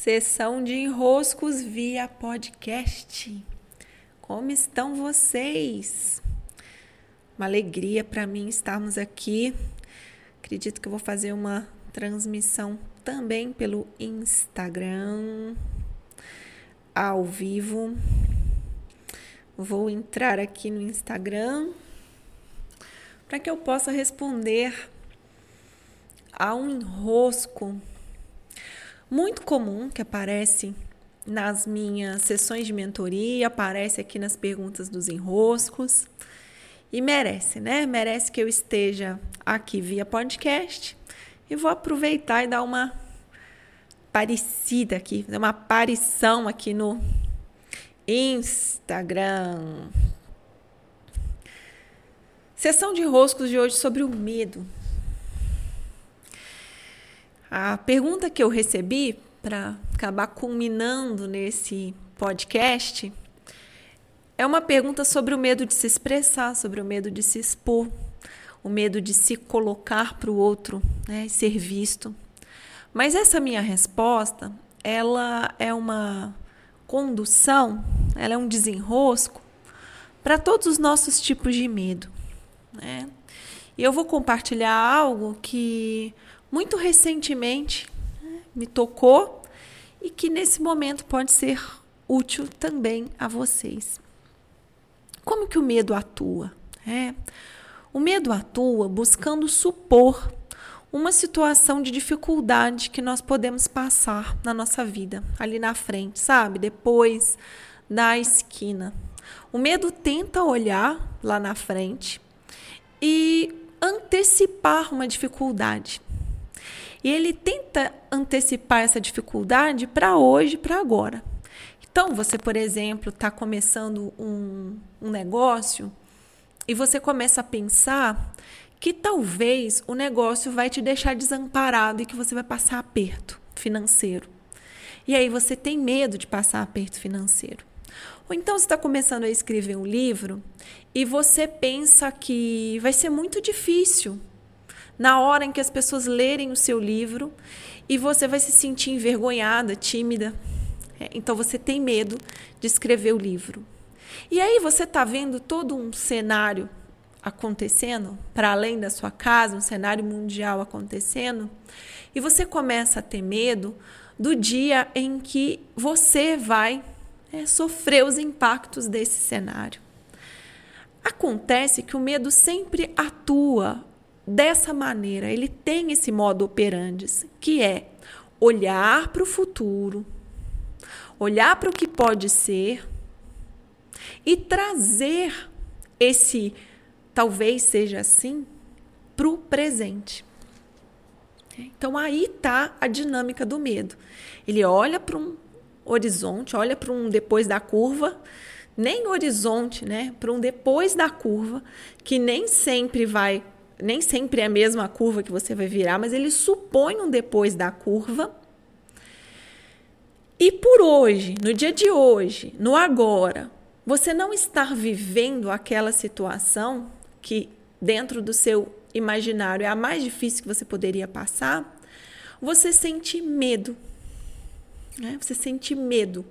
Sessão de enroscos via podcast. Como estão vocês? Uma alegria para mim estarmos aqui. Acredito que eu vou fazer uma transmissão também pelo Instagram ao vivo. Vou entrar aqui no Instagram para que eu possa responder a um enrosco muito comum que aparece nas minhas sessões de mentoria, aparece aqui nas perguntas dos enroscos. E merece, né? Merece que eu esteja aqui via podcast. E vou aproveitar e dar uma parecida aqui, fazer uma aparição aqui no Instagram. Sessão de roscos de hoje sobre o medo. A pergunta que eu recebi para acabar culminando nesse podcast é uma pergunta sobre o medo de se expressar, sobre o medo de se expor, o medo de se colocar para o outro, né, ser visto. Mas essa minha resposta, ela é uma condução, ela é um desenrosco para todos os nossos tipos de medo, né? E eu vou compartilhar algo que muito recentemente né, me tocou e que nesse momento pode ser útil também a vocês. Como que o medo atua? É, o medo atua buscando supor uma situação de dificuldade que nós podemos passar na nossa vida, ali na frente, sabe? Depois da esquina. O medo tenta olhar lá na frente e antecipar uma dificuldade. E ele tenta antecipar essa dificuldade para hoje, para agora. Então, você, por exemplo, está começando um, um negócio e você começa a pensar que talvez o negócio vai te deixar desamparado e que você vai passar aperto financeiro. E aí você tem medo de passar aperto financeiro. Ou então você está começando a escrever um livro e você pensa que vai ser muito difícil na hora em que as pessoas lerem o seu livro e você vai se sentir envergonhada, tímida. É, então você tem medo de escrever o livro. E aí você está vendo todo um cenário acontecendo para além da sua casa, um cenário mundial acontecendo, e você começa a ter medo do dia em que você vai é, sofrer os impactos desse cenário. Acontece que o medo sempre atua dessa maneira, ele tem esse modo operandi, que é olhar para o futuro, olhar para o que pode ser e trazer esse talvez seja assim para o presente. Então aí está a dinâmica do medo. Ele olha para um horizonte, olha para um depois da curva, nem horizonte, né? Para um depois da curva, que nem sempre vai nem sempre é a mesma curva que você vai virar, mas ele supõe um depois da curva. E por hoje, no dia de hoje, no agora, você não estar vivendo aquela situação que dentro do seu imaginário é a mais difícil que você poderia passar, você sente medo. Né? Você sente medo.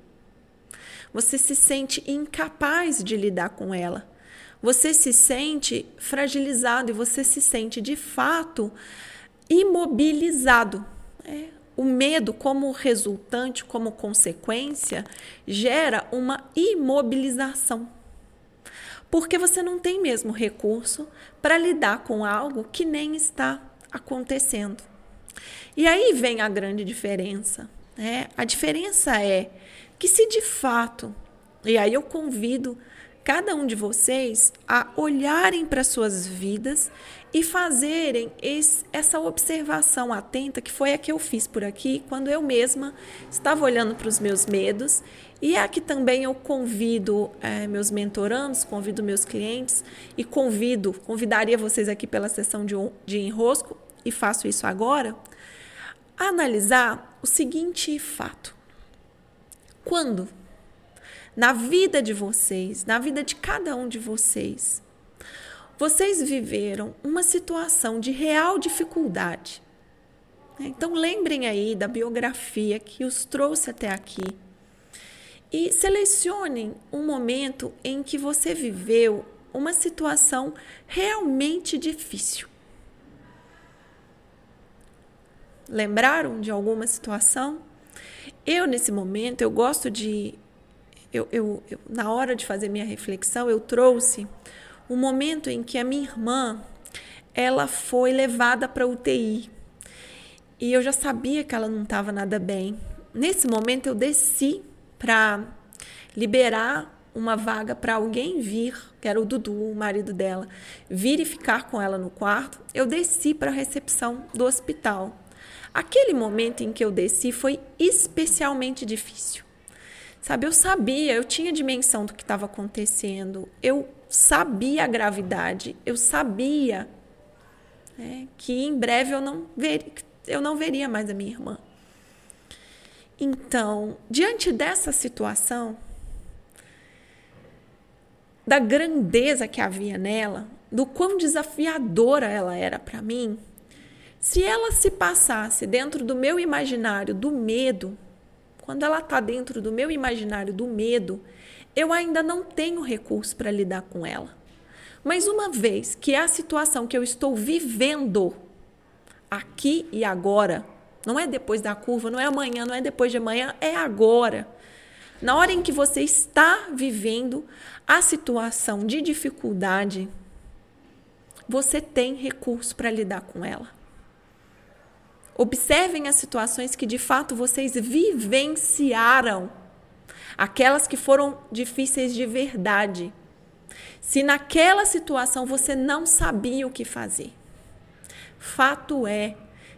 Você se sente incapaz de lidar com ela você se sente fragilizado e você se sente de fato imobilizado. É, o medo, como resultante, como consequência, gera uma imobilização. Porque você não tem mesmo recurso para lidar com algo que nem está acontecendo. E aí vem a grande diferença. Né? A diferença é que, se de fato, e aí eu convido cada um de vocês a olharem para suas vidas e fazerem esse, essa observação atenta, que foi a que eu fiz por aqui, quando eu mesma estava olhando para os meus medos. E aqui também eu convido é, meus mentorandos, convido meus clientes e convido, convidaria vocês aqui pela sessão de, de enrosco, e faço isso agora, a analisar o seguinte fato. Quando na vida de vocês, na vida de cada um de vocês. Vocês viveram uma situação de real dificuldade. Então lembrem aí da biografia que os trouxe até aqui e selecionem um momento em que você viveu uma situação realmente difícil. Lembraram de alguma situação? Eu, nesse momento, eu gosto de. Eu, eu, eu, na hora de fazer minha reflexão, eu trouxe um momento em que a minha irmã ela foi levada para UTI. E eu já sabia que ela não estava nada bem. Nesse momento, eu desci para liberar uma vaga para alguém vir, que era o Dudu, o marido dela, vir e ficar com ela no quarto. Eu desci para a recepção do hospital. Aquele momento em que eu desci foi especialmente difícil. Sabe, eu sabia, eu tinha dimensão do que estava acontecendo, eu sabia a gravidade, eu sabia né, que em breve eu não, ver, eu não veria mais a minha irmã. Então, diante dessa situação, da grandeza que havia nela, do quão desafiadora ela era para mim, se ela se passasse dentro do meu imaginário do medo, quando ela está dentro do meu imaginário do medo, eu ainda não tenho recurso para lidar com ela. Mas uma vez que é a situação que eu estou vivendo aqui e agora, não é depois da curva, não é amanhã, não é depois de amanhã, é agora. Na hora em que você está vivendo a situação de dificuldade, você tem recurso para lidar com ela. Observem as situações que de fato vocês vivenciaram, aquelas que foram difíceis de verdade. Se naquela situação você não sabia o que fazer, fato é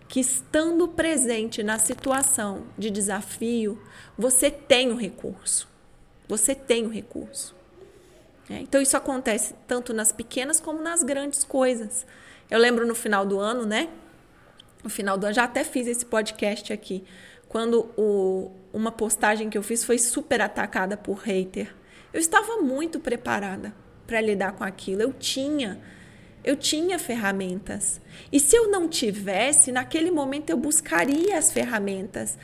que estando presente na situação de desafio, você tem o recurso. Você tem o recurso. É, então isso acontece tanto nas pequenas como nas grandes coisas. Eu lembro no final do ano, né? No final do ano, já até fiz esse podcast aqui, quando o, uma postagem que eu fiz foi super atacada por hater. Eu estava muito preparada para lidar com aquilo. Eu tinha, eu tinha ferramentas. E se eu não tivesse, naquele momento eu buscaria as ferramentas,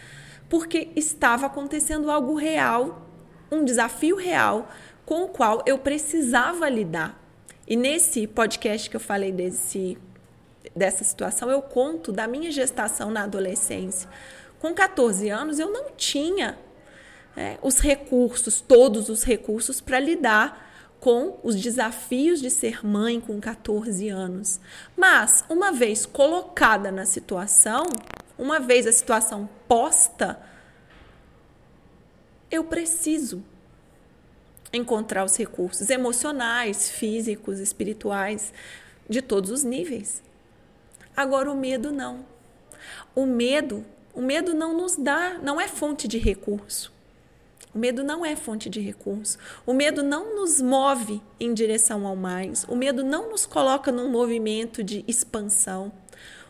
porque estava acontecendo algo real, um desafio real com o qual eu precisava lidar. E nesse podcast que eu falei desse dessa situação, eu conto da minha gestação na adolescência. Com 14 anos, eu não tinha é, os recursos, todos os recursos, para lidar com os desafios de ser mãe com 14 anos. Mas, uma vez colocada na situação, uma vez a situação posta, eu preciso encontrar os recursos emocionais, físicos, espirituais, de todos os níveis. Agora o medo não. O medo, o medo não nos dá, não é fonte de recurso. O medo não é fonte de recurso. O medo não nos move em direção ao mais. O medo não nos coloca num movimento de expansão.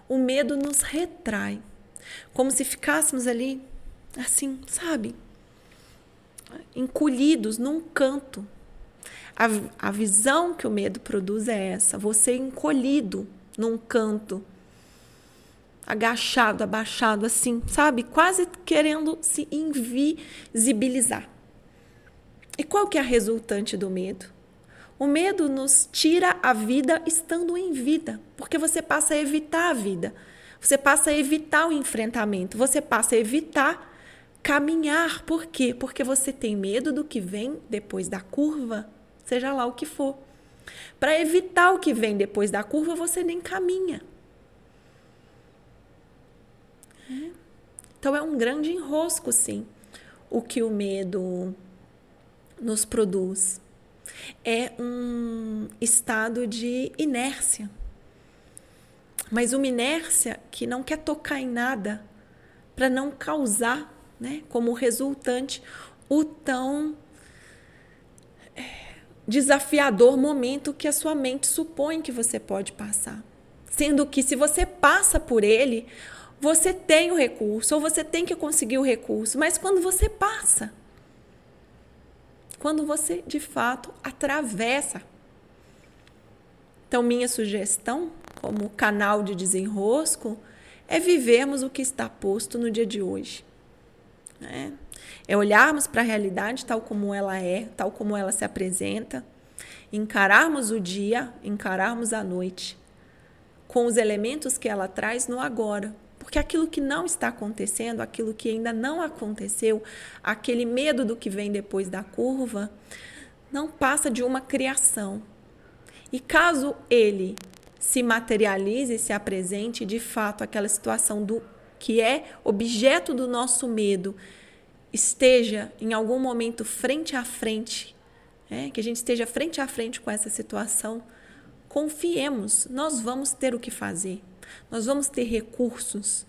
O medo nos retrai. Como se ficássemos ali, assim, sabe? Encolhidos num canto. A, a visão que o medo produz é essa: você encolhido num canto agachado, abaixado, assim, sabe? Quase querendo se invisibilizar. E qual que é a resultante do medo? O medo nos tira a vida estando em vida, porque você passa a evitar a vida, você passa a evitar o enfrentamento, você passa a evitar caminhar. Por quê? Porque você tem medo do que vem depois da curva, seja lá o que for. Para evitar o que vem depois da curva, você nem caminha. Então é um grande enrosco, sim, o que o medo nos produz. É um estado de inércia. Mas uma inércia que não quer tocar em nada para não causar, né, como resultante, o tão é, desafiador momento que a sua mente supõe que você pode passar. Sendo que se você passa por ele, você tem o recurso ou você tem que conseguir o recurso, mas quando você passa, quando você de fato atravessa. Então, minha sugestão, como canal de desenrosco, é vivermos o que está posto no dia de hoje. Né? É olharmos para a realidade tal como ela é, tal como ela se apresenta, encararmos o dia, encararmos a noite, com os elementos que ela traz no agora. Porque aquilo que não está acontecendo, aquilo que ainda não aconteceu, aquele medo do que vem depois da curva, não passa de uma criação. E caso ele se materialize, se apresente, de fato, aquela situação do que é objeto do nosso medo esteja em algum momento frente a frente, né? que a gente esteja frente a frente com essa situação, confiemos, nós vamos ter o que fazer, nós vamos ter recursos.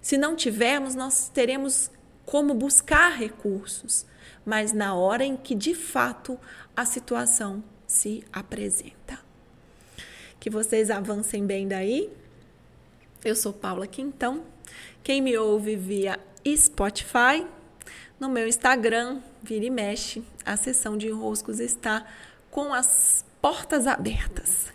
Se não tivermos, nós teremos como buscar recursos, mas na hora em que de fato a situação se apresenta. Que vocês avancem bem daí. Eu sou Paula Quintão. Quem me ouve via Spotify, no meu Instagram, vira e mexe, a sessão de enroscos está com as portas abertas.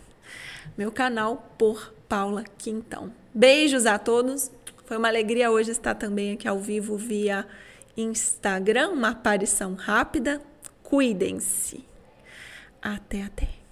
Meu canal por Paula Quintão. Beijos a todos. Foi uma alegria hoje estar também aqui ao vivo via Instagram, uma aparição rápida. Cuidem-se. Até até.